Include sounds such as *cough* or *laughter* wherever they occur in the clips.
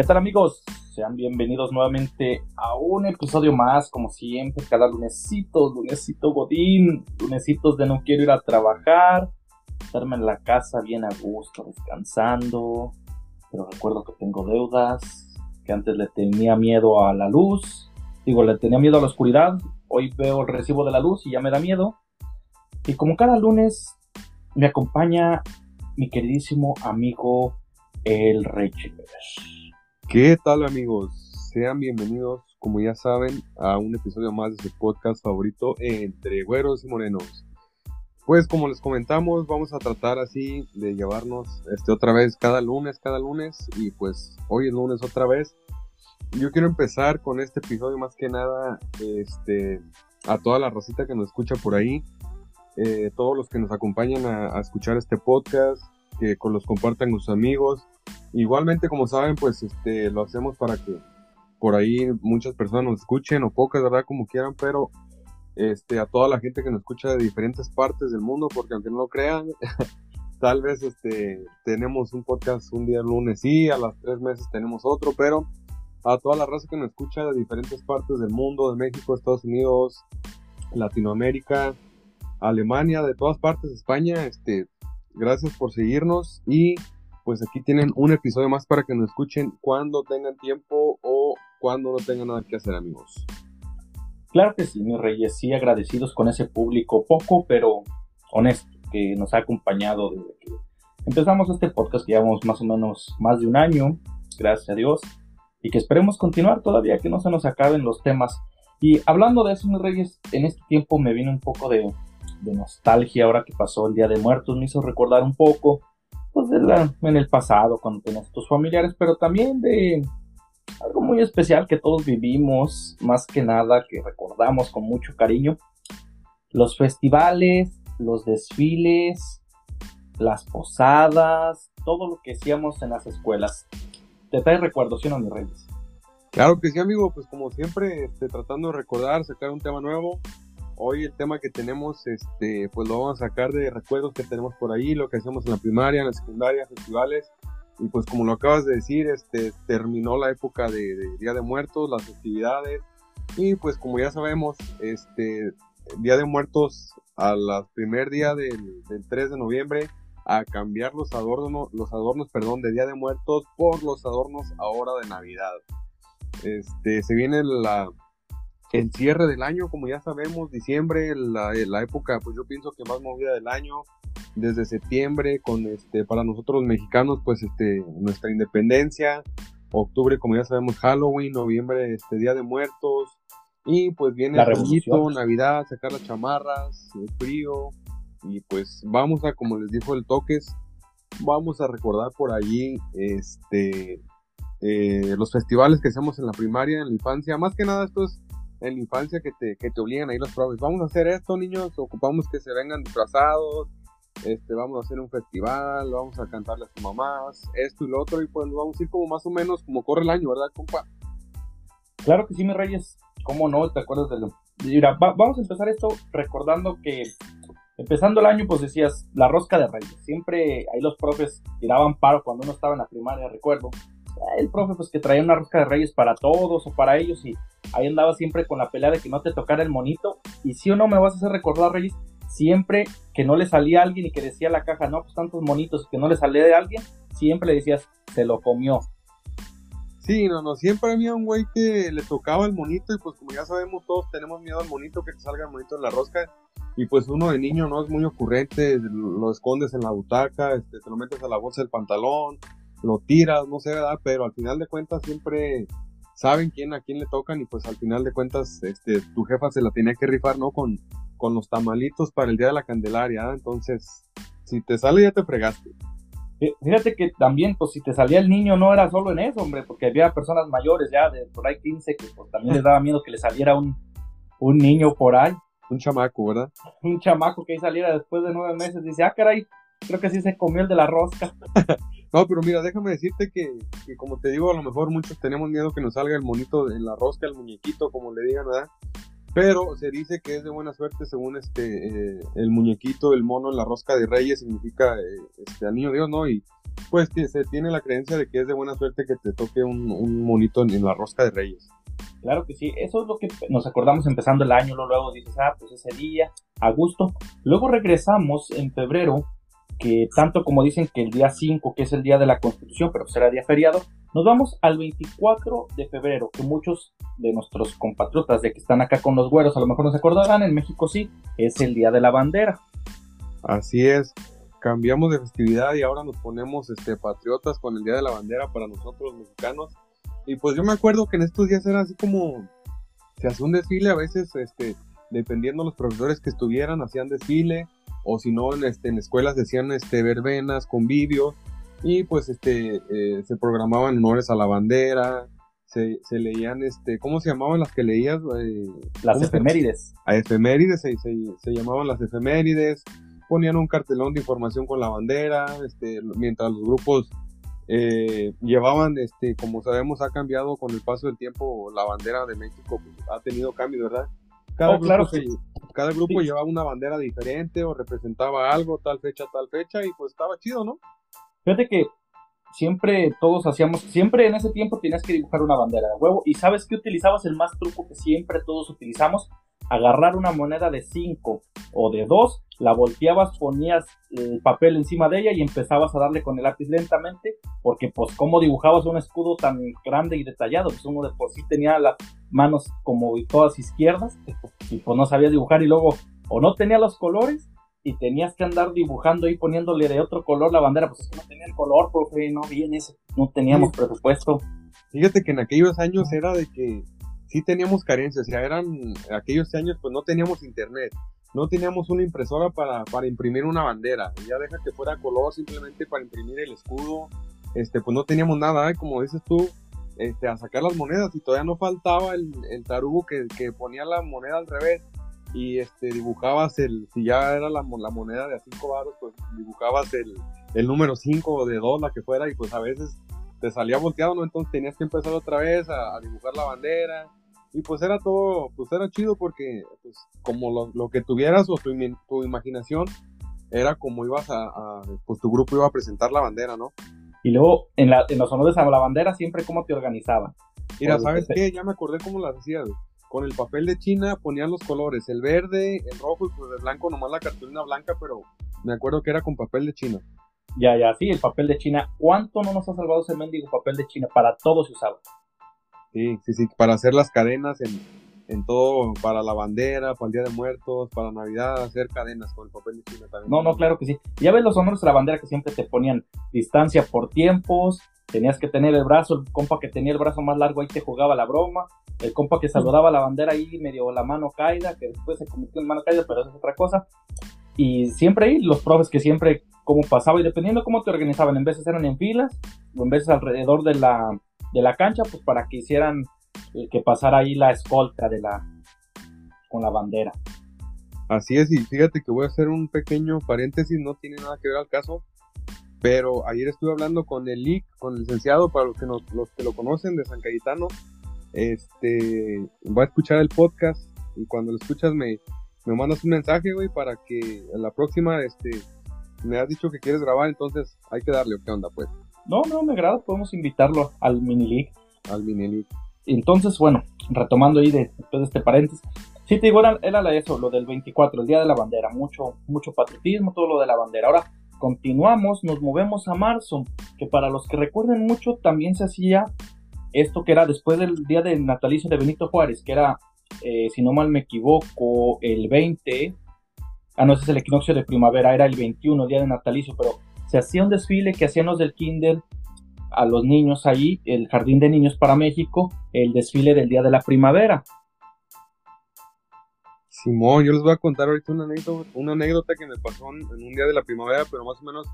¿Qué tal amigos? Sean bienvenidos nuevamente a un episodio más, como siempre, cada lunesito, lunesito godín, lunesitos de no quiero ir a trabajar, estarme en la casa bien a gusto, descansando, pero recuerdo que tengo deudas, que antes le tenía miedo a la luz, digo, le tenía miedo a la oscuridad, hoy veo el recibo de la luz y ya me da miedo, y como cada lunes me acompaña mi queridísimo amigo el Reyes. ¿Qué tal amigos? Sean bienvenidos, como ya saben, a un episodio más de su podcast favorito entre güeros y morenos. Pues como les comentamos, vamos a tratar así de llevarnos este otra vez cada lunes, cada lunes y pues hoy es lunes otra vez. Yo quiero empezar con este episodio más que nada este a toda la racita que nos escucha por ahí, eh, todos los que nos acompañan a, a escuchar este podcast, que los compartan con sus amigos Igualmente, como saben, pues este lo hacemos para que por ahí muchas personas nos escuchen o pocas, ¿verdad? Como quieran, pero este a toda la gente que nos escucha de diferentes partes del mundo, porque aunque no lo crean, *laughs* tal vez este tenemos un podcast un día lunes y a las tres meses tenemos otro, pero a toda la raza que nos escucha de diferentes partes del mundo, de México, Estados Unidos, Latinoamérica, Alemania, de todas partes, España, este, gracias por seguirnos y pues aquí tienen un episodio más para que nos escuchen cuando tengan tiempo o cuando no tengan nada que hacer, amigos. Claro que sí, mis reyes, sí agradecidos con ese público poco, pero honesto, que nos ha acompañado desde que empezamos este podcast, que llevamos más o menos más de un año, gracias a Dios, y que esperemos continuar todavía, que no se nos acaben los temas. Y hablando de eso, mis reyes, en este tiempo me vino un poco de, de nostalgia ahora que pasó el Día de Muertos, me hizo recordar un poco pues en el pasado cuando tenías tus familiares, pero también de algo muy especial que todos vivimos, más que nada que recordamos con mucho cariño, los festivales, los desfiles, las posadas, todo lo que hacíamos en las escuelas. ¿Te trae recuerdos, sí o no, mis reyes? Claro que sí, amigo, pues como siempre, este, tratando de recordar, sacar un tema nuevo, hoy el tema que tenemos, este, pues lo vamos a sacar de recuerdos que tenemos por ahí, lo que hacemos en la primaria, en la secundaria, festivales. Y pues como lo acabas de decir, este, terminó la época de, Día de Muertos, las festividades. Y pues como ya sabemos, este, Día de Muertos al primer día del, 3 de noviembre a cambiar los adornos, los adornos, perdón, de Día de Muertos por los adornos ahora de Navidad. Este, se viene la, el cierre del año, como ya sabemos, diciembre, la, la, época, pues yo pienso que más movida del año, desde septiembre, con este, para nosotros mexicanos, pues este, nuestra independencia, octubre, como ya sabemos, Halloween, noviembre, este, Día de Muertos, y pues viene la el Navidad, sacar las chamarras, el frío, y pues vamos a, como les dijo el Toques, vamos a recordar por allí, este, eh, los festivales que hacemos en la primaria, en la infancia, más que nada esto es en la infancia que te, que te obligan ahí los profes. Vamos a hacer esto, niños, ocupamos que se vengan disfrazados, este, vamos a hacer un festival, vamos a cantarle a sus mamás, esto y lo otro, y pues vamos a ir como más o menos como corre el año, ¿verdad, compa? Claro que sí, mi reyes, ¿cómo no? ¿Te acuerdas de lo? Mira, vamos a empezar esto recordando que empezando el año, pues decías la rosca de reyes. Siempre ahí los profes tiraban paro cuando uno estaba en la primaria, recuerdo el profe pues que traía una rosca de reyes para todos o para ellos y ahí andaba siempre con la pelea de que no te tocara el monito. Y si o no me vas a hacer recordar reyes siempre que no le salía a alguien y que decía la caja no pues tantos monitos que no le salía de alguien siempre le decías se lo comió Sí, no, no, siempre había un güey que le tocaba el monito y pues como ya sabemos todos tenemos miedo al monito, que te salga el monito en la rosca. Y pues uno de niño no es muy ocurrente, lo escondes en la butaca, este, te lo metes a la bolsa del pantalón, lo tiras, no sé, ¿verdad? Pero al final de cuentas siempre saben quién a quién le tocan y pues al final de cuentas este tu jefa se la tenía que rifar, ¿no? Con, con los tamalitos para el día de la Candelaria, entonces si te sale ya te fregaste. Fíjate que también, pues si te salía el niño no era solo en eso, hombre, porque había personas mayores ya de por ahí 15 que pues, también les daba miedo que le saliera un, un niño por ahí. Un chamaco, ¿verdad? *laughs* Un chamaco que ahí saliera después de nueve meses, dice, ah, caray, creo que sí se comió el de la rosca. *laughs* No, pero mira, déjame decirte que, como te digo, a lo mejor muchos tenemos miedo que nos salga el monito en la rosca, el muñequito, como le digan, ¿verdad? Pero se dice que es de buena suerte según este eh, el muñequito, el mono en la rosca de reyes significa eh, este al niño Dios, ¿no? Y pues que se tiene la creencia de que es de buena suerte que te toque un, monito en, la rosca de reyes. Claro que sí, eso es lo que nos acordamos empezando el año, luego dices, ah, pues ese día, a gusto. Luego regresamos en febrero, que tanto como dicen que el día 5, que es el día de la Constitución, pero será día feriado, nos vamos al 24 de febrero, que muchos de nuestros compatriotas de que están acá con los güeros a lo mejor no se acordarán, en México sí, es el día de la bandera. Así es, cambiamos de festividad y ahora nos ponemos este, patriotas con el Día de la Bandera para nosotros mexicanos. Y pues yo me acuerdo que en estos días era así como, se hacía un desfile a veces, este, dependiendo de los profesores que estuvieran, hacían desfile, o si no, en, este, en escuelas decían este, verbenas, convivios, y pues este, eh, se programaban honores a la bandera, se, se, leían, este, ¿cómo se llamaban las que leías? Eh, las efemérides. A efemérides, se, se, se, llamaban las efemérides, ponían un cartelón de información con la bandera, este, mientras los grupos eh, llevaban, este, como sabemos, ha cambiado con el paso del tiempo la bandera de México, pues, ha tenido cambio, ¿verdad? Cada oh, grupo, cada grupo llevaba una bandera diferente o representaba algo, tal fecha, tal fecha, y pues estaba chido, ¿no? Fíjate que siempre todos hacíamos, siempre en ese tiempo tenías que dibujar una bandera de huevo, y ¿sabes qué utilizabas? El más truco que siempre todos utilizamos, agarrar una moneda de 5 o de 2, la volteabas, ponías el papel encima de ella y empezabas a darle con el lápiz lentamente, porque pues como dibujabas un escudo tan grande y detallado, pues uno de por sí tenía las manos como todas izquierdas y pues no sabía dibujar y luego o no tenía los colores y tenías que andar dibujando y poniéndole de otro color la bandera, pues es que no tenía el color, profe, no bien ese, no teníamos presupuesto. Fíjate que en aquellos años era de que sí teníamos carencias, o sea, eran aquellos años pues no teníamos internet, no teníamos una impresora para, para imprimir una bandera, ya deja que fuera color simplemente para imprimir el escudo, este pues no teníamos nada, ¿eh? como dices tú, este, a sacar las monedas y todavía no faltaba el, el tarugo que, que, ponía la moneda al revés y este dibujabas el, si ya era la, la moneda de a 5 baros, pues dibujabas el, el número 5 o de 2, la que fuera, y pues a veces te salía volteado, ¿no? Entonces tenías que empezar otra vez a, a dibujar la bandera, y pues era todo, pues era chido porque pues como lo, lo que tuvieras o tu, tu, imaginación era como ibas a, pues tu grupo iba a presentar la bandera, ¿no? Y luego en, la, en los honores a la bandera siempre cómo te organizaban. Mira, ¿sabes qué? Ya me acordé cómo las hacías. Con el papel de China ponían los colores, el verde, el rojo y pues el blanco, nomás la cartulina blanca, pero me acuerdo que era con papel de China. Ya, ya, sí, el papel de China. ¿Cuánto no nos ha salvado ese mendigo papel de China? Para todo se usaba. Sí, sí, sí, para hacer las cadenas en, en todo, para la bandera, para el Día de Muertos, para Navidad, hacer cadenas con el papel de China también. No, no, claro que sí. Ya ves los honores de la bandera que siempre te ponían distancia por tiempos, tenías que tener el brazo, el compa que tenía el brazo más largo ahí te jugaba la broma, el compa que saludaba la bandera ahí medio la mano caída, que después se convirtió en mano caída, pero es otra cosa. Y siempre ahí los profes que siempre como pasaba y dependiendo cómo te organizaban, en veces eran en filas o en veces alrededor de la de la cancha, pues para que hicieran eh, que pasara ahí la escolta de la con la bandera. Así es, y fíjate que voy a hacer un pequeño paréntesis, no tiene nada que ver al caso, pero ayer estuve hablando con el IC, con el licenciado, para los que, los que lo conocen de San Cayetano, este, voy a escuchar el podcast y cuando lo escuchas me, me mandas un mensaje, güey, para que en la próxima, este, me has dicho que quieres grabar, entonces hay que darle, ¿qué onda, pues? No, no, me agrada, podemos invitarlo al mini league. Al mini league. Entonces, bueno, retomando ahí de, después de este paréntesis. Sí, te digo, era, era eso, lo del 24, el Día de la Bandera, mucho, mucho patriotismo, todo lo de la bandera. Ahora, continuamos, nos movemos a marzo, que para los que recuerden mucho, también se hacía esto que era después del día de natalicio de Benito Juárez, que era, eh, si no mal me equivoco, el 20, ah, no, ese es el equinoccio de primavera, era el 21, día de natalicio, pero se hacía un desfile que hacían los del Kinder a los niños ahí, el Jardín de Niños para México, el desfile del Día de la Primavera. Simón, yo les voy a contar ahorita una anécdota, una anécdota que me pasó en, un día de la primavera, pero más o menos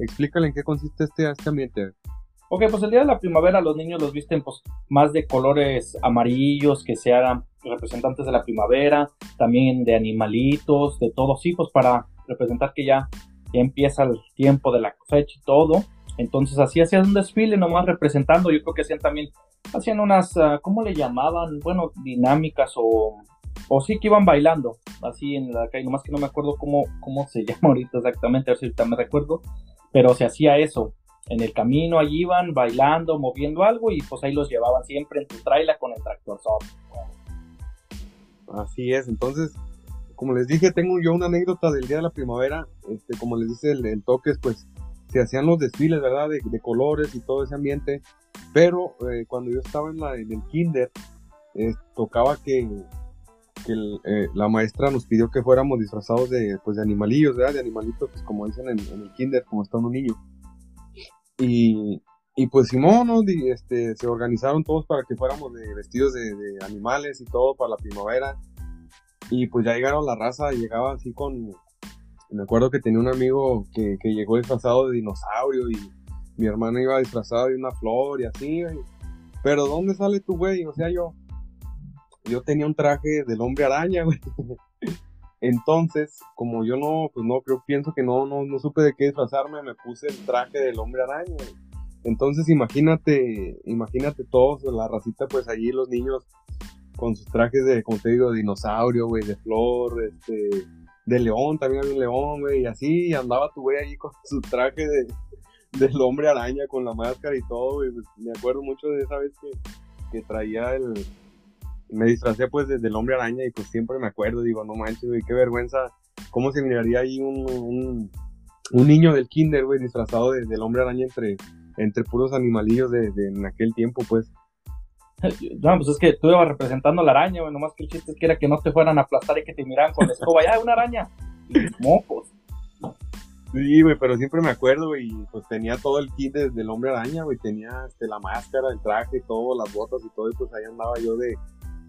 explícale en qué consiste este, este ambiente. Ok, pues el día de la primavera los niños los visten pues más de colores amarillos, que sean representantes de la primavera, también de animalitos, de todos sí, pues para representar que ya ya empieza el tiempo de la cosecha y todo. Entonces así hacían un desfile nomás representando, yo creo que hacían también, hacían unas, ah, ¿cómo le llamaban? Bueno, dinámicas o, o sí que iban bailando, así en la calle, nomás que no me acuerdo cómo, cómo se *laughs* llama ahorita exactamente, a ver si ahorita me recuerdo, pero se hacía eso. en el camino allí iban bailando, moviendo algo y pues ahí los llevaban siempre en tu trailer con el tractor Así es, entonces, como les dije, tengo yo una anécdota del día de la primavera, este, como les dice el, el toques, pues se hacían los desfiles, ¿verdad? De, colores y todo ese ambiente, pero eh, cuando yo estaba en, la, en el kinder, tocaba que, que eh, la maestra nos pidió que fuéramos disfrazados de, pues, de animalillos, ¿verdad? De animalitos, pues como dicen en, en el kinder, como está un niño. Y, y pues Simón, ¿no? este, se organizaron todos para que fuéramos de vestidos de, animales y todo para la primavera. Y pues ya llegaron la raza, llegaba así con... Me acuerdo que tenía un amigo que, que llegó disfrazado de dinosaurio y mi hermano iba disfrazado de una flor y así, Pero ¿dónde sale tu güey? O sea, yo... Yo tenía un traje del hombre araña, güey. *laughs* Entonces, como yo no, pues no, creo, pienso que no, no, no supe de qué disfrazarme, me puse el traje del hombre araña. Entonces, imagínate, imagínate todos, la racita, pues allí los niños con sus trajes de, como te digo, de dinosaurio, güey, de flor, este, de león, también había un león, güey, y así andaba tu güey ahí con *laughs* su traje de, del hombre araña, con la máscara y todo, güey. Pues, me acuerdo mucho de esa vez que, que traía el, me disfracé pues desde el hombre araña y pues siempre me acuerdo, digo, no manches, güey, qué vergüenza, cómo se miraría ahí un, un, niño del kinder, güey, disfrazado de, del hombre araña entre, entre puros animalillos de, en aquel tiempo, pues. *laughs* No, pues es que tú ibas representando la araña, güey, nomás que el chiste es que era que no te fueran a aplastar y que te miraran con la escoba, ya, una araña, mocos. Sí, güey, pero siempre me acuerdo, güey, pues tenía todo el kit del hombre araña, güey, tenía este, la máscara, el traje, todo, las botas y todo, y pues ahí andaba yo de,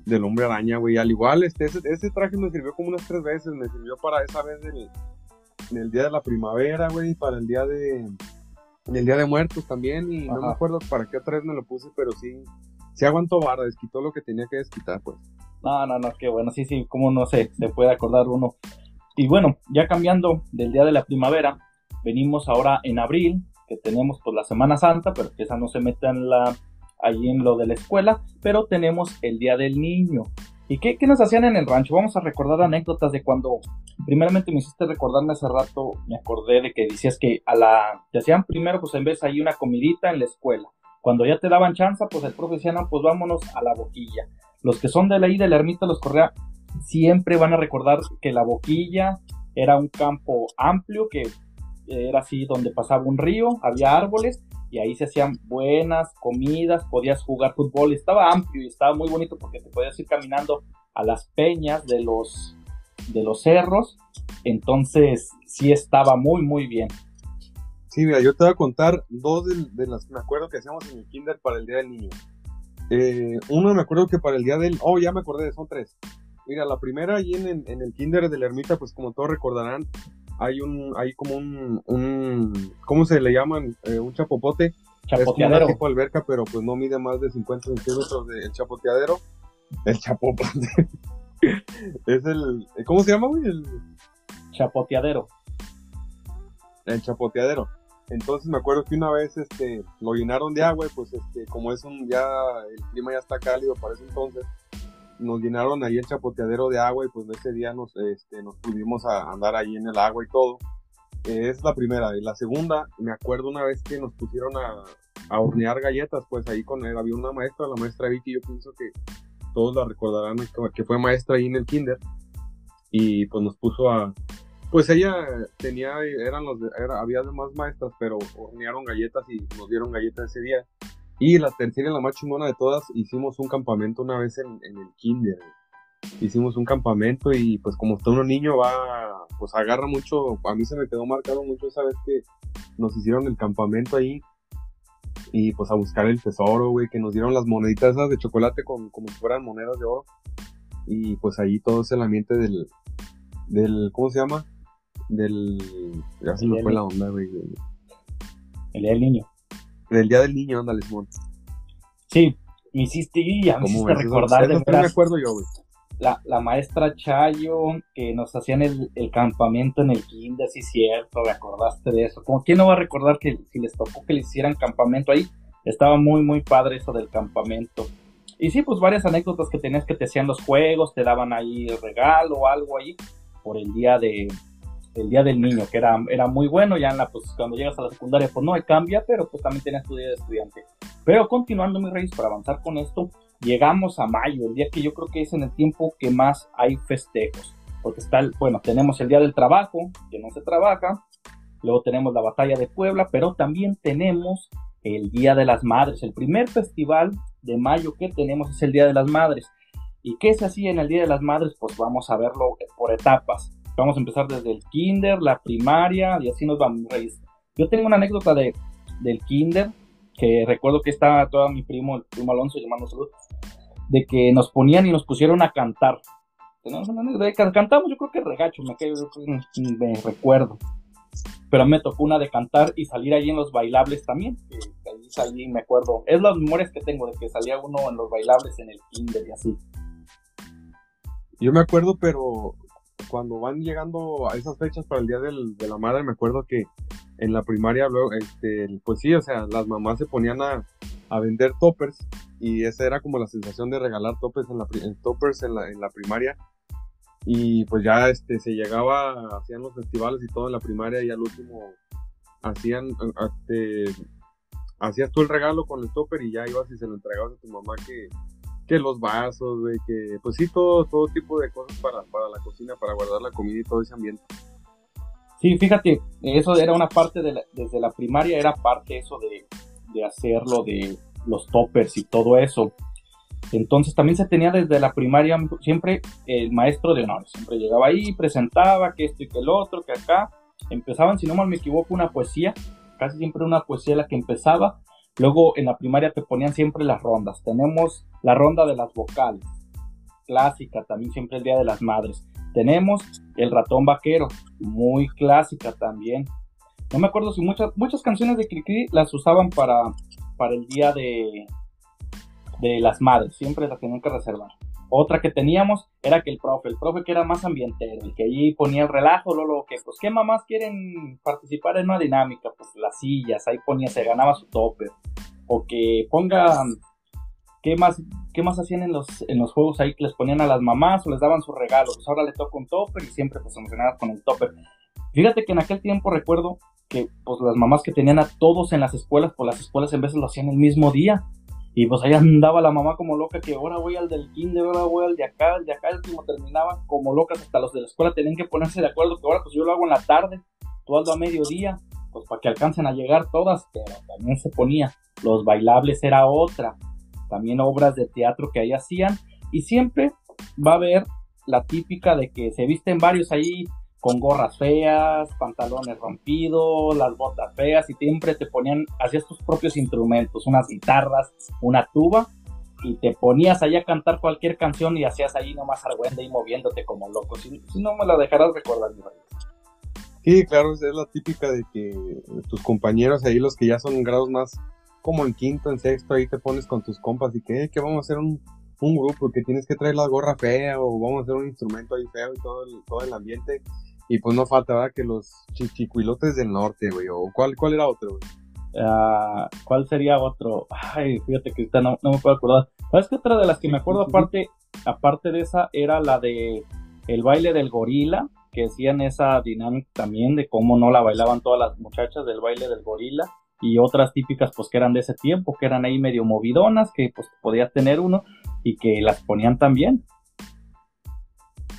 del hombre araña, güey. Al igual, este, ese, traje me sirvió como unas tres veces. Me sirvió para esa vez del, en el día de la primavera, güey, para el día de. el día de muertos también. Y no me acuerdo para qué otra vez me lo puse, pero sí. Sí aguantó vara, desquitó lo que tenía que desquitar, pues. No, no, no, qué bueno. Sí, sí, como no sé, se puede acordar uno. Y bueno, ya cambiando del día de la primavera, venimos ahora en abril, que tenemos pues la Semana Santa, pero que esa no se mete en la ahí en lo de la escuela, pero tenemos el Día del Niño. ¿Y qué, qué, nos hacían en el rancho? Vamos a recordar anécdotas de cuando, primeramente me hiciste recordarme hace rato, me acordé de que decías que a la, te hacían primero, pues en vez ahí una comidita en la escuela. Cuando ya te daban chance, pues el profe decía, no, pues vámonos a la boquilla. Los que son de la de la ermita los Correa siempre van a recordar que la boquilla era un campo amplio que era así donde pasaba un río, había árboles y ahí se hacían buenas comidas, podías jugar fútbol, estaba amplio y estaba muy bonito porque te podías ir caminando a las peñas de los, de los cerros, entonces sí estaba muy muy bien. Sí, mira, yo te voy a contar dos de, las que me acuerdo que hacíamos en el kinder para el Día del Niño. Eh, uno me acuerdo que para el Día del... Oh, ya me acordé, son tres. Mira, la primera allí en, en el kinder de la ermita, pues como todos recordarán, hay un, hay como un, un ¿cómo se le llaman? Eh, un chapopote. Chapoteadero. Es tipo alberca, pero pues no mide más de 50 centímetros de, el chapoteadero. El chapopote. *laughs* es el, ¿cómo se llama, güey? El chapoteadero. El chapoteadero. Entonces me acuerdo que una vez este lo llenaron de agua y pues este como es un ya el clima ya está cálido para ese entonces nos llenaron ahí el chapoteadero de agua y pues ese día nos, este, nos pudimos a andar ahí en el agua y todo. Eh, es la primera. Y la segunda, me acuerdo una vez que nos pusieron a, a hornear galletas, pues ahí con él había una maestra, la maestra Vicky, yo pienso que todos la recordarán, que fue maestra ahí en el kinder. Y pues nos puso a... Pues ella tenía, eran los, era, había demás maestras, pero hornearon galletas y nos dieron galletas ese día. Y la tercera y la más chingona de todas, hicimos un campamento una vez en, el kinder. Hicimos un campamento y pues como está uno niño va, pues agarra mucho, a mí se me quedó marcado mucho esa vez que nos hicieron el campamento ahí y pues a buscar el tesoro, güey, que nos dieron las moneditas esas de chocolate con, como si fueran monedas de oro. Y pues ahí todo es el ambiente del, del, ¿cómo se llama? Del, ya se me fue la onda, güey. El día del niño. Del Día del Niño, ándale, Simón. Sí, me hiciste, ya me hiciste recordar de me acuerdo yo, güey. La, la, maestra Chayo, que nos hacían el, el, campamento en el kinder, sí cierto, ¿me acordaste de eso? Como quién no va a recordar que si les tocó que le hicieran campamento ahí, estaba muy, muy padre eso del campamento. Y sí, pues varias anécdotas que tenías que te hacían los juegos, te daban ahí el regalo o algo ahí por el día de, el Día del Niño, que era, era muy bueno, ya en la, pues cuando llegas a la secundaria pues no cambia, pero pues también tenías tu día de estudiante. Pero continuando mi reyes, para avanzar con esto, llegamos a mayo, el día que yo creo que es en el tiempo que más hay festejos, porque está, el, bueno, tenemos el Día del Trabajo, que no se trabaja, luego tenemos la Batalla de Puebla, pero también tenemos el Día de las Madres, el primer festival de mayo que tenemos es el Día de las Madres. ¿Y qué se hacía en el Día de las Madres? Pues vamos a verlo por etapas. Vamos a empezar desde el kinder, la primaria y así nos vamos. Yo tengo una anécdota de, del kinder que recuerdo que estaba todo mi primo, el primo Alonso, llamando salud, de que nos ponían y nos pusieron a cantar. Tenemos una anécdota de que cantamos, yo creo que regacho, me, me recuerdo. Pero me tocó una de cantar y salir ahí en los bailables también. Ahí salí, me acuerdo. Es las memorias que tengo de que salía uno en los bailables en el kinder y así. Yo me acuerdo, pero cuando van llegando a esas fechas para el Día de la Madre, me acuerdo que en la primaria, luego, este, pues sí, o sea, las mamás se ponían a, vender toppers y esa era como la sensación de regalar toppers en la, toppers en la, en la primaria. Y pues ya este se llegaba, hacían los festivales y todo en la primaria y al último hacían, este, hacías tú el regalo con el topper y ya ibas y se lo entregabas a tu mamá que que los vasos, güey, que pues sí, todo, todo tipo de cosas para, para la cocina, para guardar la comida y todo ese ambiente. Sí, fíjate, eso era una parte de desde la primaria, era parte eso de, de hacerlo, de los toppers y todo eso. Entonces también se tenía desde la primaria siempre el maestro de honor, siempre llegaba ahí, presentaba que esto y que el otro, que acá. Empezaban, si no mal me equivoco, una poesía, casi siempre una poesía la que empezaba, Luego en la primaria te ponían siempre las rondas. Tenemos la ronda de las vocales, clásica, también siempre el Día de las Madres. Tenemos el ratón vaquero, muy clásica también. No me acuerdo si muchas, muchas canciones de Cricri las usaban para, para el Día de, de las Madres, siempre las tenían que reservar. Otra que teníamos era que el profe, el profe que era más ambientero, el que allí ponía el relajo, lo que, pues, ¿qué mamás quieren participar en una dinámica? Pues las sillas, ahí ponía, se ganaba su tope. O que pongan, ¿qué más, qué más hacían en los, en los juegos ahí que les ponían a las mamás o les daban sus regalos? Pues ahora le toca un topper y siempre pues emocionadas con el topper. Fíjate que en aquel tiempo recuerdo que pues las mamás que tenían a todos en las escuelas, pues las escuelas en veces lo hacían el mismo día y pues ahí andaba la mamá como loca, que ahora voy al del kinder, ahora voy al de acá, el de acá, el último terminaba como locas, hasta los de la escuela tenían que ponerse de acuerdo, que ahora pues yo lo hago en la tarde, tú hazlo a mediodía, pues para que alcancen a llegar todas, pero también se ponía, los bailables era otra, también obras de teatro que ahí hacían, y siempre va a haber la típica de que se visten varios ahí con gorras feas, pantalones rompidos, las botas feas y siempre te ponían, hacías tus propios instrumentos, unas guitarras, una tuba y te ponías ahí a cantar cualquier canción y hacías ahí nomás argüende y moviéndote como loco. Si, no me la dejarás recordar, mi Sí, claro, es la típica de que tus compañeros ahí, los que ya son grados más como en quinto, en sexto, ahí te pones con tus compas y que, que vamos a hacer un, un grupo, que tienes que traer la gorra fea o vamos a hacer un instrumento ahí feo y todo el, todo el ambiente y pues no falta, ¿verdad? Que los chichicuilotes del norte, güey. ¿O cuál, cuál era otro, güey? Ah, ¿Cuál sería otro? Ay, fíjate que ahorita no, me puedo acordar. ¿Sabes qué otra de las que me acuerdo aparte, aparte de esa era la de el baile del gorila? Que hacían esa dinámica también de cómo no la bailaban todas las muchachas del baile del gorila. Y otras típicas pues que eran de ese tiempo, que eran ahí medio movidonas, que pues podías tener uno y que las ponían también.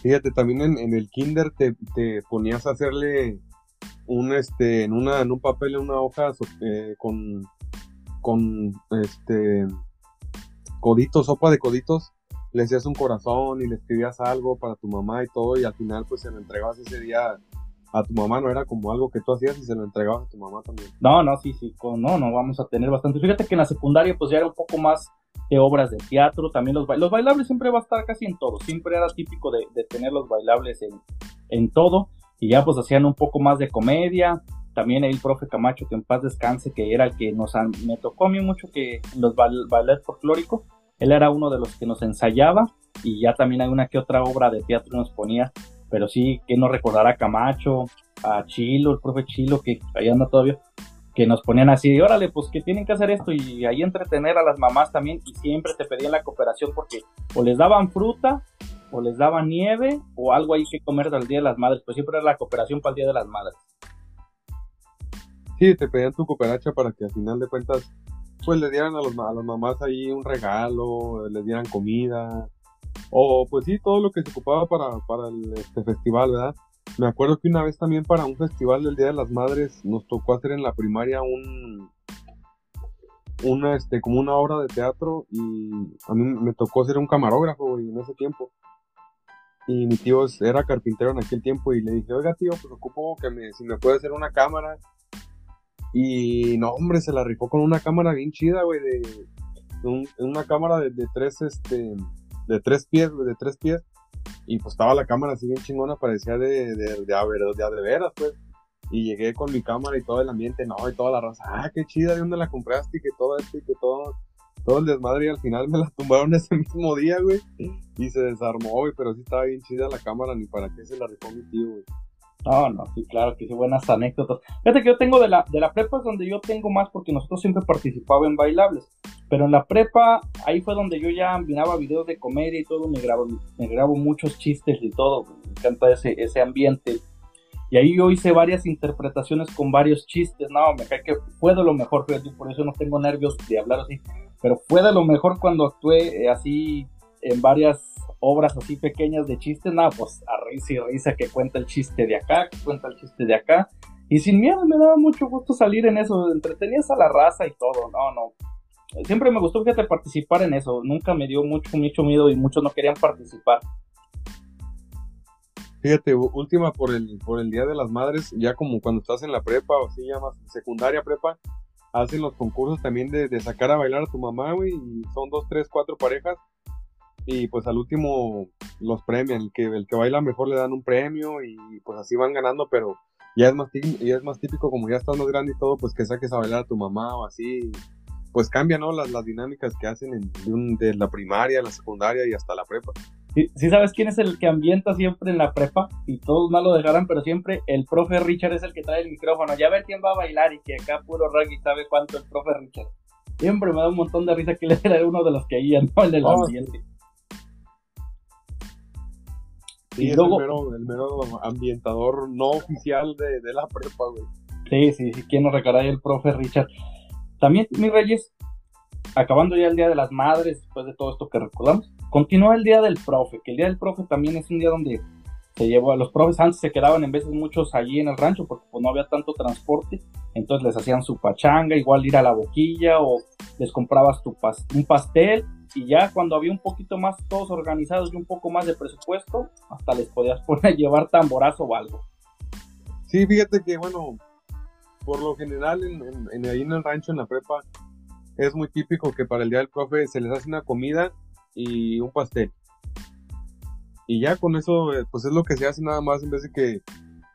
Fíjate, también en, el kinder te, ponías a hacerle un este en una en un papel en una hoja eh, con con este coditos sopa de coditos. Le hacías un corazón y le escribías algo para tu mamá y todo y al final pues se lo entregabas ese día a tu mamá. No era como algo que tú hacías y se lo entregabas a tu mamá también. No no sí sí no no vamos a tener bastante. Fíjate que en la secundaria pues ya era un poco más de obras de teatro, también los, los bailables siempre va a estar casi en todo, siempre era típico de, tener los bailables en, todo, y ya pues hacían un poco más de comedia, también el profe Camacho, que en paz descanse, que era el que nos, me tocó a mí mucho que los bailes folclóricos, él era uno de los que nos ensayaba, y ya también hay una que otra obra de teatro nos ponía, pero sí, que nos recordará Camacho, a Chilo, el profe Chilo, que ahí anda todavía, que nos ponían así, órale, pues que tienen que hacer esto y ahí entretener a las mamás también y siempre te pedían la cooperación porque o les daban fruta o les daba nieve o algo ahí que comer del Día de las Madres, pues siempre era la cooperación para el Día de las Madres. Sí, te pedían tu cooperacha para que al final de cuentas, pues le dieran a, los, a las mamás ahí un regalo, les dieran comida, o pues sí, todo lo que se ocupaba para, para el, este festival, ¿verdad? Me acuerdo que una vez también para un festival del Día de las Madres nos tocó hacer en la primaria un, una, este, como una obra de teatro y a mí me tocó ser un camarógrafo en ese tiempo. Y mi tío era carpintero en aquel tiempo y le dije, oiga tío, pues ocupo que me, si me puede hacer una cámara. Y no, hombre, se la rifó con una cámara bien chida, güey, de, una cámara de, tres, este, de tres pies, de tres pies. Y pues estaba la cámara así bien chingona, parecía de, de, de, de, de veras, pues. Y llegué con mi cámara y todo el ambiente, no, y toda la raza, ah, qué chida, ¿de dónde la compraste? Y que todo esto y que todo, todo el desmadre y al final me la tumbaron *laughs* ese mismo día, güey. Y se desarmó, güey, pero sí estaba bien chida la cámara, ni para qué se la rifó mi tío, güey. No, no, sí, claro que sí, buenas anécdotas. Fíjate que yo tengo de la, de la prepa es donde yo tengo más porque nosotros siempre participaba en bailables. Pero en la prepa, ahí fue donde yo ya miraba videos de comedia y todo, me grabo, me grabo muchos chistes y todo. Me encanta ese, ese ambiente. Y ahí yo hice varias interpretaciones con varios chistes. No, me cae que fue de lo mejor, por eso no tengo nervios de hablar así. Pero fue de lo mejor cuando actué eh, así en varias obras así pequeñas de chistes. Nada, pues a risa y risa que cuenta el chiste de acá, que cuenta el chiste de acá. Y sin miedo, me daba mucho gusto salir en eso. Entretenías a la raza y todo. No, no. Siempre me gustó, fíjate, participar en eso. Nunca me dio mucho, mucho miedo y muchos no querían participar. Fíjate, última por el, por el Día de las Madres, ya como cuando estás en la prepa o así llamas secundaria prepa, hacen los concursos también de, de sacar a bailar a tu mamá, güey, y son dos, tres, cuatro parejas, y pues al último los premian, el que, el que baila mejor le dan un premio y pues así van ganando, pero ya es más, ya es más típico como ya estás más grande y todo, pues que saques a bailar a tu mamá o así, pues cambia, ¿no? Las, las dinámicas que hacen en, de, de la primaria, la secundaria y hasta la prepa. Si sabes quién es el que ambienta siempre en la prepa y todos más lo dejarán, pero siempre el profe Richard es el que trae el micrófono. Ya ver quién va a bailar y que acá puro rugby sabe cuánto el profe Richard. Siempre me da un montón de risa que él era uno de los que iban en el oh. ambiente. Sí, es el, mero, ambientador no oficial de, de la prepa, güey. Sí, sí, sí, quién nos recordará el profe Richard. También, mis reyes, acabando ya el Día de las Madres, después de todo esto que recordamos, continúa el Día del Profe, que el Día del Profe también es un día donde se llevó a los profes, antes se quedaban en veces muchos allí en el rancho porque pues, no había tanto transporte, entonces les hacían su pachanga, igual ir a la boquilla o les comprabas tu un pastel y ya cuando había un poquito más todos organizados y un poco más de presupuesto, hasta les podías *laughs* poner a llevar tamborazo o algo. Sí, fíjate que bueno, por lo general en, ahí en el rancho, en la prepa, es muy típico que para el día del profe se les hace una comida y un pastel. Y ya con eso, eh, pues es lo que se hace nada más en vez de que,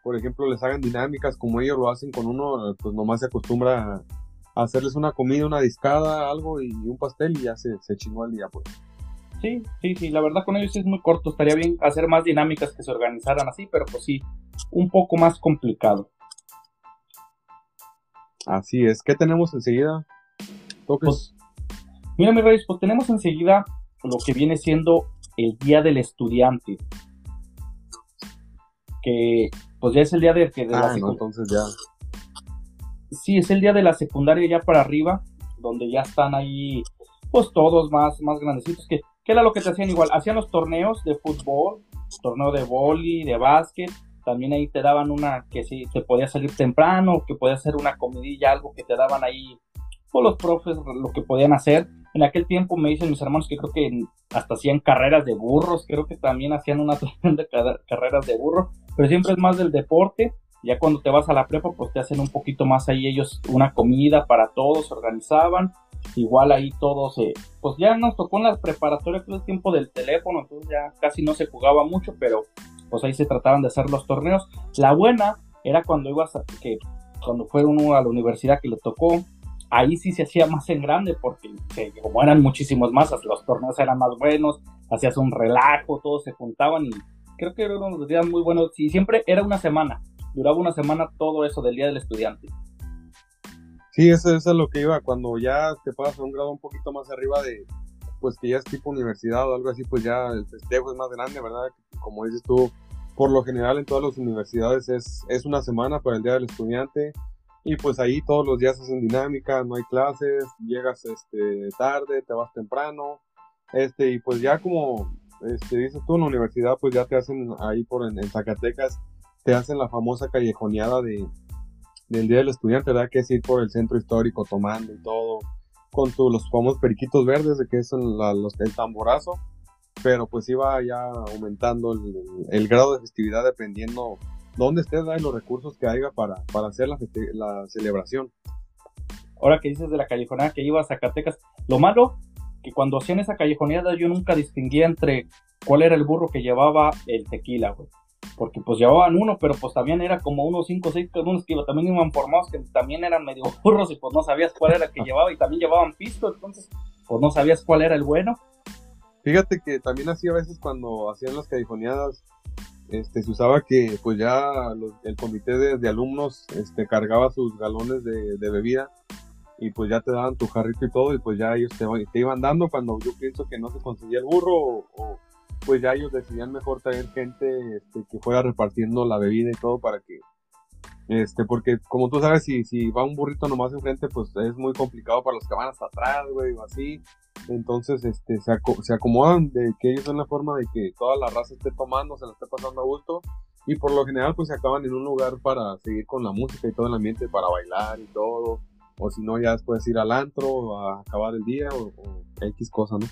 por ejemplo, les hagan dinámicas como ellos lo hacen con uno, pues nomás se acostumbra a hacerles una comida, una discada, algo y un pastel y ya se, se chingó el día, pues. Sí, sí, sí, la verdad con ellos es muy corto, estaría bien hacer más dinámicas que se organizaran así, pero pues sí, un poco más complicado. Así es, ¿qué tenemos enseguida? Pues, mira, mi reyes, pues tenemos enseguida lo que viene siendo el Día del Estudiante. Que pues ya es el día de, de ah, la entonces ya. Sí, es el día de la secundaria ya para arriba, donde ya están ahí, pues todos más, más grandecitos, que, que era lo que te hacían igual, hacían los torneos de fútbol, torneo de boli, de básquet, también ahí te daban una que sí, te podía salir temprano, que podía hacer una comidilla, algo que te daban ahí pues, los profes lo que podían hacer. En aquel tiempo me dicen mis hermanos que creo que hasta hacían carreras de burros, creo que también hacían una *laughs* de carreras de burros, pero siempre es más del deporte. Ya cuando te vas a la prepa, pues te hacen un poquito más ahí ellos una comida para todos, organizaban. Igual ahí todos, se pues ya nos tocó en la preparatoria todo el tiempo del teléfono, entonces ya casi no se jugaba mucho, pero pues ahí se trataban de hacer los torneos. La buena era cuando ibas a, que cuando fue uno a la universidad que le tocó, ahí sí se hacía más en grande porque como eran muchísimos más, los torneos eran más buenos, hacías un relajo, todos se juntaban y creo que eran unos días muy buenos y siempre era una semana, duraba una semana todo eso del Día del Estudiante. Sí, eso, es lo que iba, cuando ya te pasas a un grado un poquito más arriba de, pues que ya es tipo universidad o algo así, pues ya el festejo es más grande, ¿verdad? Como dices tú, por lo general en todas las universidades es, es una semana para el Día del Estudiante y pues ahí todos los días hacen dinámica, no hay clases, llegas este, tarde, te vas temprano, este, y pues ya como este, dices tú en la universidad, pues ya te hacen ahí por en, Zacatecas, te hacen la famosa callejoneada de, del Día del Estudiante, ¿verdad? Que es ir por el centro histórico tomando y todo, con tu, los famosos periquitos verdes, de que es los, el tamborazo, pero pues iba ya aumentando el, grado de festividad dependiendo dónde estés, y los recursos que haya para, para hacer la, la celebración. Ahora que dices de la callejoneada que iba a Zacatecas, lo malo que cuando hacían esa callejoneada yo nunca distinguía entre cuál era el burro que llevaba el tequila, güey. Porque pues llevaban uno, pero pues también era como unos 5 o 6 unos que también iban formados que también eran medio *laughs* burros y pues no sabías cuál era el que llevaba y también llevaban pisto, entonces pues no sabías cuál era el bueno. Fíjate que también hacía a veces cuando hacían las callejoneadas, este, se usaba que pues ya el comité de, alumnos este, cargaba sus galones de, bebida y pues ya te daban tu jarrito y todo y pues ya ellos te, te, iban dando cuando yo pienso que no se conseguía el burro o, pues ya ellos decidían mejor traer gente este, que fuera repartiendo la bebida y todo para que este porque como tú sabes si, si va un burrito nomás enfrente pues es muy complicado para los que van hasta atrás güey o así entonces, este, se, acomodan de que ellos son la forma de que toda la raza esté tomando, se la esté pasando a gusto. Y por lo general, pues se acaban en un lugar para seguir con la música y todo el ambiente, para bailar y todo. O si no, ya después ir al antro, a acabar el día o, X cosa, ¿no?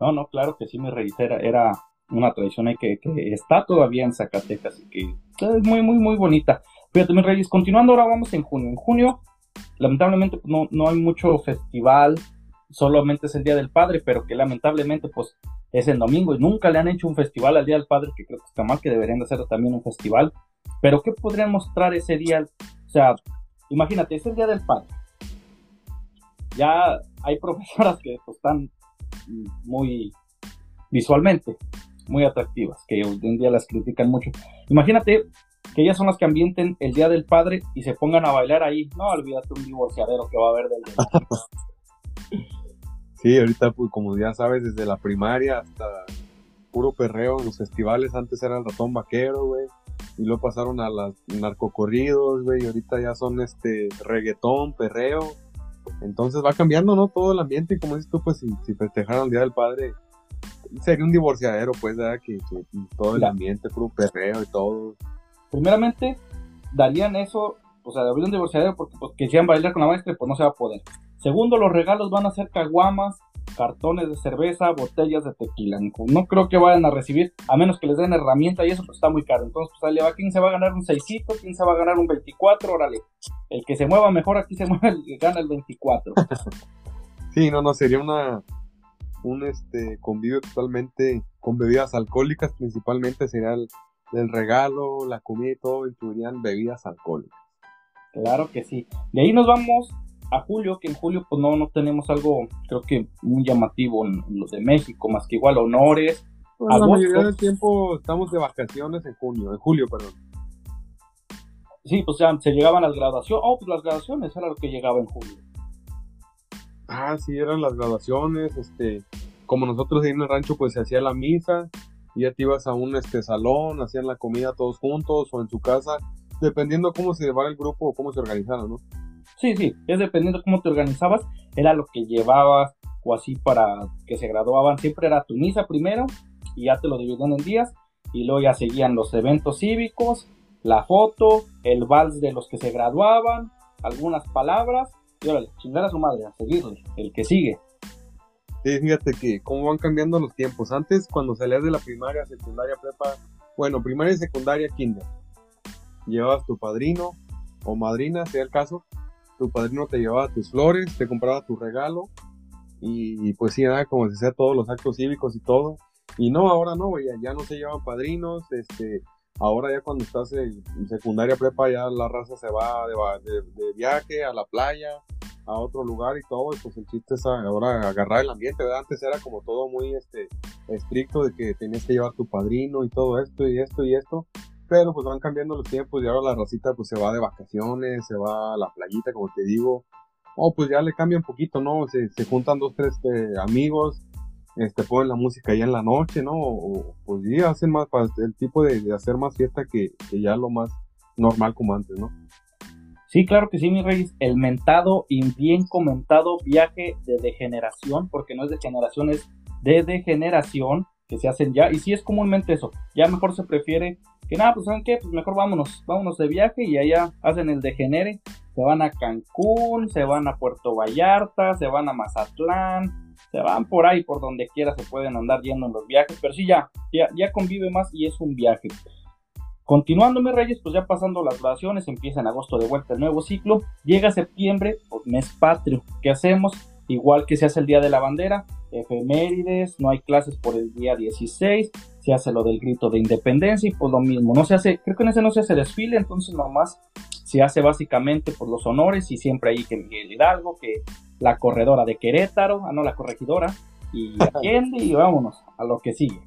No, no, claro que sí, me reitera, era una tradición que, que está todavía en Zacatecas y que es muy, muy, muy bonita. Fíjate, mis reyes, continuando, ahora vamos en junio. En junio, lamentablemente, no, no hay mucho festival, solamente es el Día del Padre, pero que lamentablemente pues es el domingo y nunca le han hecho un festival al Día del Padre, que creo que está mal, que deberían de hacer también un festival. Pero ¿qué podrían mostrar ese día? O sea, imagínate, es el Día del Padre. Ya hay *laughs* profesoras que pues, están muy visualmente muy atractivas, que hoy en día las critican mucho. Imagínate que ellas son las que ambienten el Día del Padre y se pongan a bailar ahí. No, olvídate un divorciadero que va a haber del Sí, ahorita, pues, como ya sabes, desde la primaria hasta puro perreo los festivales. Antes era el ratón vaquero, güey. Y luego pasaron a las narcocorridos, güey. Y ahorita ya son este reggaetón, perreo. Entonces va cambiando, ¿no? Todo el ambiente. Y como dices tú, pues si, si festejaran el Día del Padre, sería un divorciadero, pues, ¿verdad? Que, todo el ambiente, puro perreo y todo. Primeramente, darían eso, o sea, darían un divorciadero porque pues, quisieran bailar con la maestra, pues no se va a poder. Segundo, los regalos van a ser caguamas, cartones de cerveza, botellas de tequila. No creo que vayan a recibir, a menos que les den herramienta y eso pues está muy caro. Entonces, pues le va, ¿quién se va a ganar un 6? ¿Quién se va a ganar un 24? Órale, el que se mueva mejor aquí se *laughs* mueve, el que gana el 24. *laughs* sí, no, no, sería una, un este convivio totalmente con bebidas alcohólicas, principalmente sería el, el regalo, la comida y todo, incluirían bebidas alcohólicas. Claro que sí. De ahí nos vamos a julio, que en julio pues no, no tenemos algo, creo que muy llamativo en, los de México, más que igual honores. la mayoría del tiempo estamos de vacaciones en junio, en julio, perdón. Sí, pues ya se llegaban las graduaciones, oh, pues las graduaciones era lo que llegaba en julio. Ah, sí, eran las graduaciones, este, como nosotros en el rancho pues se hacía la misa, y ya te ibas a un este salón, hacían la comida todos juntos o en su casa, dependiendo cómo se llevara el grupo o cómo se organizara, ¿no? Sí, sí, es dependiendo cómo te organizabas, era lo que llevabas o así para que se graduaban. Siempre era tu misa primero y ya te lo dividían en días y luego ya seguían los eventos cívicos, la foto, el vals de los que se graduaban, algunas palabras y órale, chingar a su madre, a seguirle, el que sigue. Sí, fíjate que cómo van cambiando los tiempos. Antes, cuando salías de la primaria, secundaria, prepa, bueno, primaria y secundaria, kinder, llevabas tu padrino o madrina, sea el caso, tu padrino te llevaba tus flores, te compraba tu regalo y, pues sí, nada, como se hacía todos los actos cívicos y todo. Y no, ahora no, güey, ya, no se llevan padrinos, este, ahora ya cuando estás en secundaria prepa ya la raza se va de, de, viaje a la playa, a otro lugar y todo, y pues el chiste es ahora agarrar el ambiente. Antes era como todo muy este estricto de que tenías que llevar tu padrino y todo esto y esto y esto, pero pues van cambiando los tiempos y ahora la racita pues se va de vacaciones, se va a la playita, como te digo. O pues ya le cambia un poquito, ¿no? Se, juntan dos, tres eh, amigos este, ponen la música ya en la noche, ¿no? Pues sí, hacen más, el tipo de, hacer más fiesta que, ya lo más normal como antes, ¿no? Sí, claro que sí, mi reyes. El mentado y bien comentado viaje de degeneración, porque no es de generación, es de degeneración que se hacen ya. Y sí es comúnmente eso. Ya mejor se prefiere que nada, pues ¿saben qué? Pues mejor vámonos, vámonos de viaje y allá hacen el degenere. Se van a Cancún, se van a Puerto Vallarta, se van a Mazatlán, se van por ahí, por donde quiera se pueden andar yendo en los viajes, pero sí ya, ya, convive más y es un viaje. Continuando mis reyes, pues ya pasando las vacaciones, empieza en agosto de vuelta el nuevo ciclo, llega septiembre, pues mes patrio, ¿qué hacemos? Igual que se hace el día de la bandera, efemérides, no hay clases por el día 16, se hace lo del grito de independencia y pues lo mismo, no se hace, creo que en ese no se hace desfile, entonces nomás se hace básicamente por los honores y siempre ahí que Miguel Hidalgo, que la corredora de Querétaro, ah no, la corregidora, y *laughs* atiende y vámonos a lo que sigue.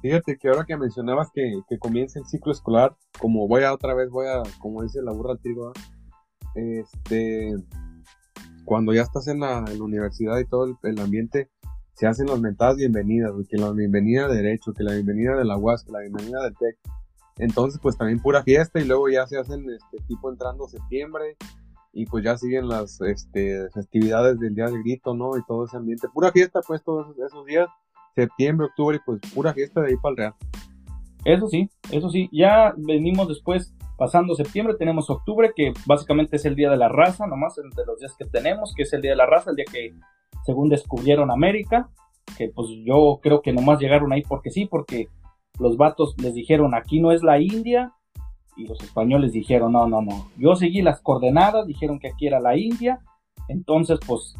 Fíjate que ahora que mencionabas que, que comienza el ciclo escolar, como voy a otra vez, voy a, como dice la burra trigo, este, cuando ya estás en la, universidad y todo el, ambiente, se hacen las mentadas bienvenidas, que la bienvenida de Derecho, que la bienvenida de la UAS, que la bienvenida del TEC. Entonces, pues también pura fiesta y luego ya se hacen este tipo entrando septiembre y pues ya siguen las este, festividades del Día del Grito, ¿no? Y todo ese ambiente. Pura fiesta, pues, todos esos días, septiembre, octubre, pues pura fiesta de ahí para el Real. Eso sí, eso sí. Ya venimos después, pasando septiembre, tenemos octubre, que básicamente es el Día de la Raza, nomás entre los días que tenemos, que es el Día de la Raza, el día que, según descubrieron América, que pues yo creo que nomás llegaron ahí porque sí, porque los vatos les dijeron, aquí no es la India, y los españoles dijeron, no, no, no. Yo seguí las coordenadas, dijeron que aquí era la India, entonces pues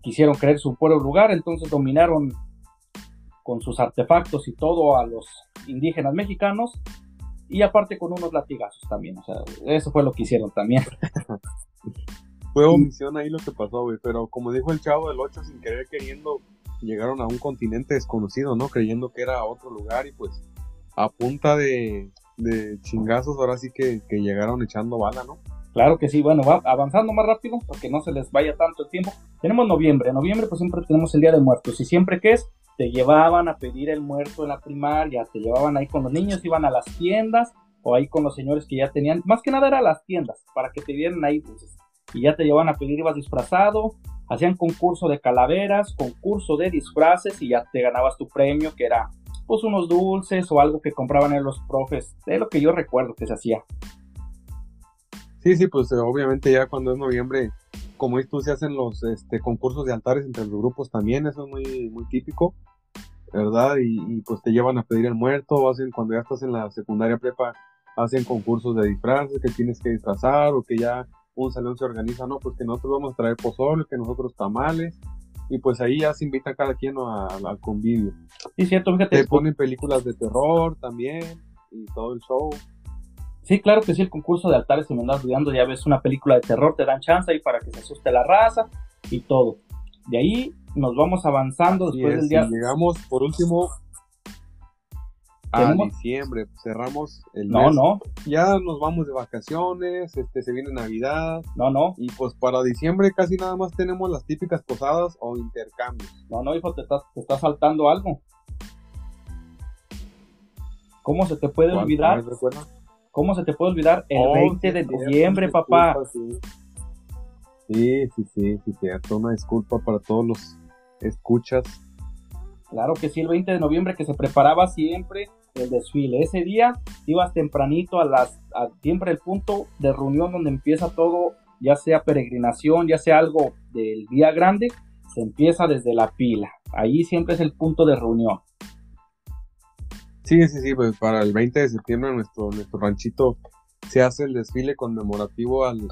quisieron creer su pueblo lugar, entonces dominaron con sus artefactos y todo a los indígenas mexicanos y aparte con unos latigazos también, o sea, eso fue lo que hicieron también. *laughs* fue omisión ahí lo que pasó, güey, pero como dijo el chavo del 8, sin querer queriendo, llegaron a un continente desconocido, ¿no? Creyendo que era otro lugar y pues a punta de de chingazos, ahora sí que, llegaron echando bala, ¿no? Claro que sí, bueno, va avanzando más rápido porque no se les vaya tanto el tiempo. Tenemos noviembre, en noviembre pues siempre tenemos el Día de Muertos y siempre que es, te llevaban a pedir el muerto en la primaria, te llevaban ahí con los niños, iban a las tiendas o ahí con los señores que ya tenían, más que nada era las tiendas, para que te dieran ahí dulces. Y ya te llevaban a pedir, ibas disfrazado, hacían concurso de calaveras, concurso de disfraces y ya te ganabas tu premio que era pues unos dulces o algo que compraban en los profes, de lo que yo recuerdo que se hacía. Sí, sí, pues obviamente ya cuando es noviembre, como tú, se hacen los este, concursos de altares entre los grupos también, eso es muy, muy típico, ¿verdad? Y, pues te llevan a pedir el muerto, hacen cuando ya estás en la secundaria prepa, hacen concursos de disfraces que tienes que disfrazar o que ya un salón se organiza, no, pues que nosotros vamos a traer pozole, que nosotros tamales, y pues ahí ya se invita cada quien al convivio. Sí, cierto, fíjate. Te ponen películas de terror también y todo el show. Sí, claro que sí, el concurso de altares, se me andas olvidando, ya ves una película de terror, te dan chance ahí para que se asuste la raza y todo. De ahí nos vamos avanzando después del día. llegamos por último a diciembre, cerramos el no, mes. No, Ya nos vamos de vacaciones, este se viene Navidad. No, no. Y pues para diciembre casi nada más tenemos las típicas posadas o intercambios. No, no, hijo, te estás, te está saltando algo. ¿Cómo se te puede olvidar? ¿Cómo se te puede olvidar el 20 de noviembre, papá? Sí. sí, sí, sí, sí, cierto. Una disculpa para todos los escuchas. Claro que sí, el 20 de noviembre que se preparaba siempre el desfile. Ese día ibas tempranito a las, siempre el punto de reunión donde empieza todo, ya sea peregrinación, ya sea algo del día grande, se empieza desde la pila. Ahí siempre es el punto de reunión. Sí, sí, sí, pues para el 20 de septiembre nuestro, nuestro ranchito se hace el desfile conmemorativo al,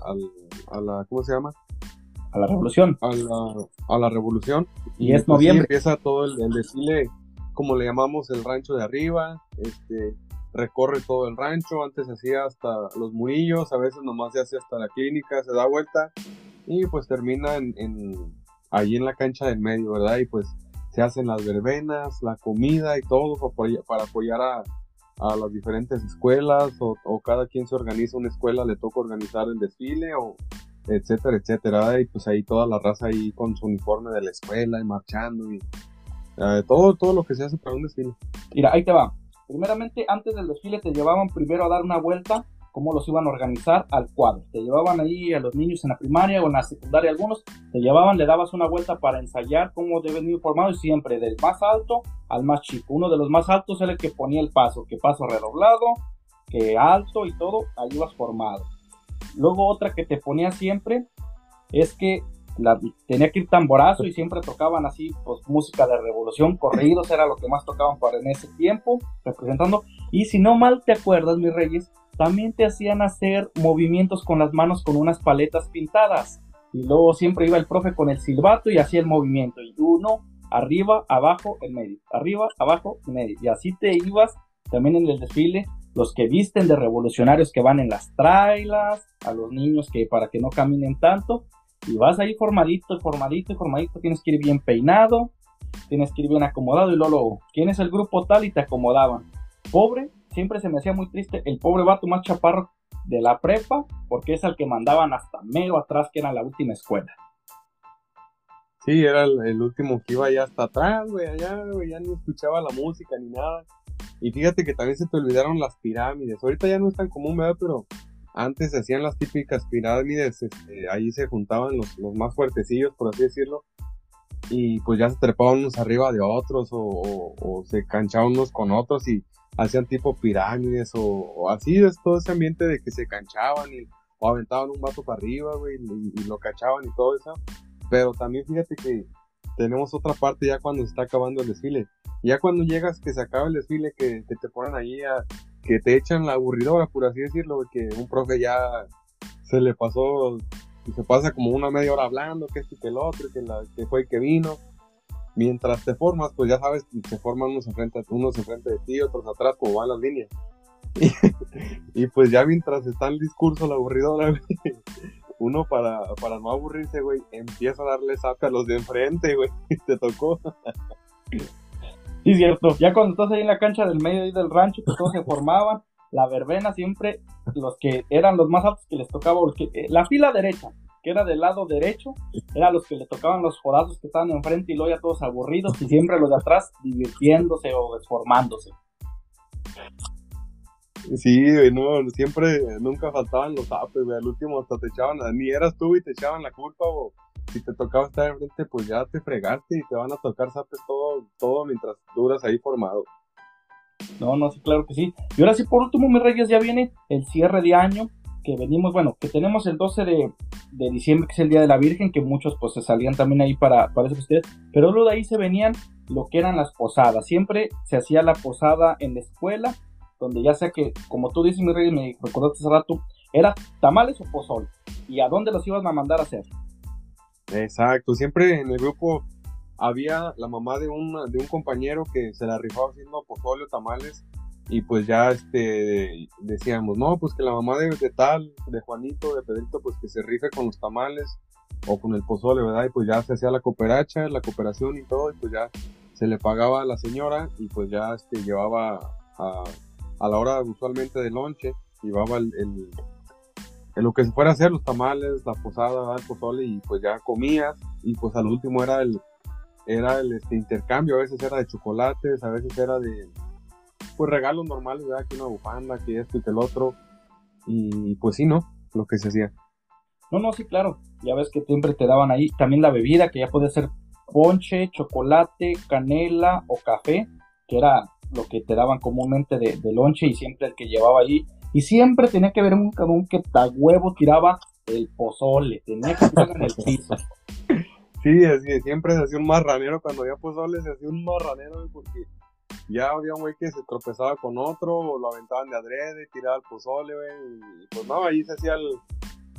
a la, ¿cómo se llama? A la revolución. A la, a la revolución. Y, es pues noviembre. empieza todo el desfile como le llamamos el rancho de arriba, este, recorre todo el rancho, antes se hacía hasta los murillos, a veces nomás se hace hasta la clínica, se da vuelta y pues termina en, en allí en la cancha del medio, ¿verdad? Y pues se hacen las verbenas, la comida y todo para apoyar, a, a, las diferentes escuelas o, o, cada quien se organiza una escuela, le toca organizar el desfile o etcétera, etcétera, y pues ahí toda la raza ahí con su uniforme de la escuela y marchando y Eh, todo, todo lo que se hace para un desfile. Mira, ahí te va. Primeramente, antes del desfile te llevaban primero a dar una vuelta, cómo los iban a organizar al cuadro. Te llevaban ahí a los niños en la primaria o en la secundaria algunos, te llevaban, le dabas una vuelta para ensayar cómo deben ir formados y siempre del más alto al más chico. Uno de los más altos era el que ponía el paso, que paso redoblado, que alto y todo, ahí ibas formado. Luego otra que te ponía siempre es que la, tenía que ir tamborazo y siempre tocaban así, pues música de revolución, corridos, era lo que más tocaban para en ese tiempo, representando. Y si no mal te acuerdas, mis reyes, también te hacían hacer movimientos con las manos con unas paletas pintadas. Y luego siempre iba el profe con el silbato y hacía el movimiento. Y uno, arriba, abajo, en medio. Arriba, abajo, en medio. Y así te ibas también en el desfile los que visten de revolucionarios que van en las trailas, a los niños que para que no caminen tanto, y vas ahí formadito, formadito, formadito, tienes que ir bien peinado, tienes que ir bien acomodado y luego, ¿quién es el grupo tal? Y te acomodaban. Pobre, siempre se me hacía muy triste, el pobre vato más chaparro de la prepa, porque es el que mandaban hasta medio atrás, que era la última escuela. Sí, era el, último que iba allá hasta atrás, güey, allá, güey, ya ni escuchaba la música ni nada. Y fíjate que también se te olvidaron las pirámides. Ahorita ya no es tan común, ¿verdad? Pero antes se hacían las típicas pirámides, este, ahí se juntaban los, los, más fuertecillos, por así decirlo. Y pues ya se trepaban unos arriba de otros o, se canchaban unos con otros y hacían tipo pirámides o, así, es todo ese ambiente de que se canchaban y, o aventaban un vato para arriba, güey, y, lo cachaban y todo eso. Pero también fíjate que tenemos otra parte ya cuando se está acabando el desfile ya cuando llegas, que se acaba el desfile, que, te ponen ahí a, que te echan la aburridora, por así decirlo, que un profe ya se le pasó, se pasa como una media hora hablando, que este que el otro, que, la, que fue y que vino. Mientras te formas, pues ya sabes, se forman unos enfrente, unos enfrente de ti, otros atrás, como van las líneas. *laughs* Y, pues ya mientras está el discurso, la aburridora, uno para, para no aburrirse, güey, empieza a darle sape a los de enfrente, güey, te tocó. Sí, cierto. Ya cuando estás ahí en la cancha del medio y del rancho, que todos se formaban, la verbena siempre, los que eran los más altos que les tocaba, porque, eh, la fila derecha, que era del lado derecho, era los que le tocaban los jodazos que estaban enfrente y luego ya todos aburridos y siempre los de atrás divirtiéndose o desformándose. Sí, no, siempre, nunca faltaban los apes, güey, al último hasta te echaban, ni eras tú y te echaban la culpa o si te tocaba estar enfrente, pues ya te fregaste y te van a tocar zapes todo, todo mientras duras ahí formado. No, no, sí, claro que sí. Y ahora sí, por último, mis reyes, ya viene el cierre de año, que venimos, bueno, que tenemos el 12 de, diciembre, que es el Día de la Virgen, que muchos pues se salían también ahí para, para eso ustedes, pero luego de ahí se venían lo que eran las posadas. Siempre se hacía la posada en la escuela, donde ya sea que, como tú dices, mi rey, me recordaste hace rato, era tamales o pozol. ¿Y a dónde los ibas a mandar a hacer? Exacto, siempre en el grupo había la mamá de un, de un compañero que se la rifaba haciendo pozole tamales y pues ya este decíamos, no, pues que la mamá de, tal, de Juanito, de Pedrito, pues que se rife con los tamales o con el pozole, ¿verdad? Y pues ya se hacía la cooperacha, la cooperación y todo, y pues ya se le pagaba a la señora y pues ya este llevaba a, a la hora usualmente de lonche, llevaba el, en lo que se fuera a hacer, los tamales, la posada, el pozole, y pues ya comías, y pues al último era el, era el este, intercambio, a veces era de chocolates, a veces era de, pues regalos normales, ¿verdad? Que una bufanda, que esto y que el otro, y pues sí, ¿no? Lo que se hacía. No, no, sí, claro, ya ves que siempre te daban ahí también la bebida, que ya podía ser ponche, chocolate, canela o café, que era lo que te daban comúnmente de, de lonche y siempre el que llevaba ahí y siempre tenía que haber un cabrón que ta huevo tiraba el pozole, tenía que estar en el piso. *laughs* Sí, así, siempre se hacía un marranero, cuando había pozole se hacía un marranero, porque ya había un güey que se tropezaba con otro, o lo aventaban de adrede, tiraba el pozole, güey, y pues no, ahí se hacía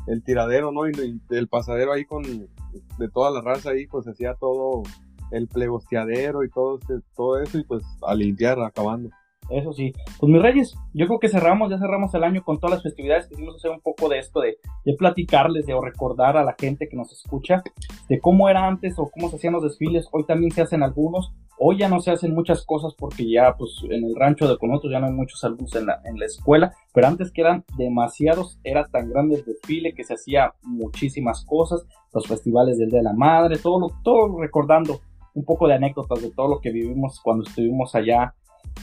el, tiradero, ¿no? Y, el pasadero ahí con, de toda la raza ahí, pues se hacía todo el plegosteadero y todo, todo eso, y pues a limpiar, acabando. Eso sí. Pues mis reyes, yo creo que cerramos, ya cerramos el año con todas las festividades. Quisimos hacer un poco de esto, de, de platicarles, de recordar a la gente que nos escucha, de cómo era antes o cómo se hacían los desfiles. Hoy también se hacen algunos. Hoy ya no se hacen muchas cosas porque ya, pues, en el rancho de con nosotros ya no hay muchos alumnos en la, en la escuela. Pero antes que eran demasiados, era tan grande el desfile que se hacía muchísimas cosas. Los festivales del Día de la Madre, todo, todo recordando un poco de anécdotas de todo lo que vivimos cuando estuvimos allá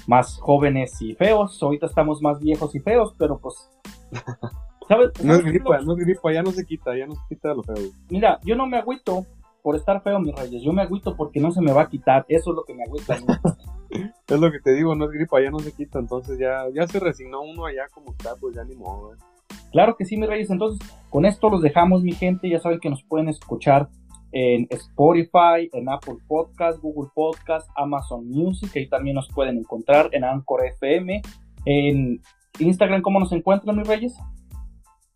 más jóvenes y feos. Ahorita estamos más viejos y feos, pero pues... *laughs* ¿sabes? No es gripa, no es gripa, ya no se quita, ya no se quita lo feo. Mira, yo no me agüito por estar feo, mis reyes. Yo me agüito porque no se me va a quitar. Eso es lo que me agüita. *laughs* es lo que te digo, no es gripa, ya no se quita. Entonces ya, ya se resignó uno allá como está, pues ya ni modo. ¿eh? Claro que sí, mis reyes. Entonces, con esto los dejamos, mi gente. Ya saben que nos pueden escuchar en Spotify, en Apple Podcast, Google Podcast, Amazon Music, ahí también nos pueden encontrar en Anchor FM, en Instagram, ¿cómo nos encuentran, mis reyes?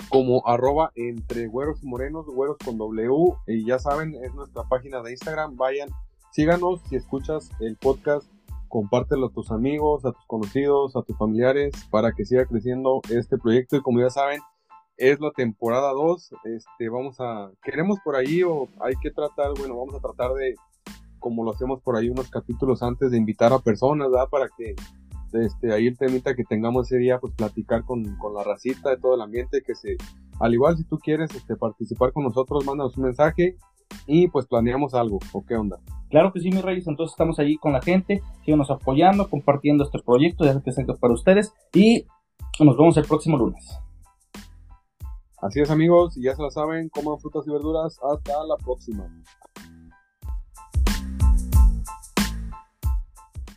Como arroba entre güeros y morenos, güeros con W, y ya saben, es nuestra página de Instagram, vayan, síganos, si escuchas el podcast, compártelo a tus amigos, a tus conocidos, a tus familiares, para que siga creciendo este proyecto, y como ya saben, es la temporada 2. Este, vamos a, queremos por ahí o hay que tratar, bueno, vamos a tratar de, como lo hacemos por ahí unos capítulos antes, de invitar a personas, ¿verdad? Para que este, ahí el temita que tengamos ese día, pues platicar con, con la racita de todo el ambiente, que se, al igual si tú quieres este, participar con nosotros, mándanos un mensaje y pues planeamos algo, ¿o qué onda? Claro que sí, mis reyes, entonces estamos allí con la gente, síganos apoyando, compartiendo este proyecto, ya que para ustedes y nos vemos el próximo lunes. Así es amigos, y ya se lo saben, coman frutas y verduras. Hasta la próxima.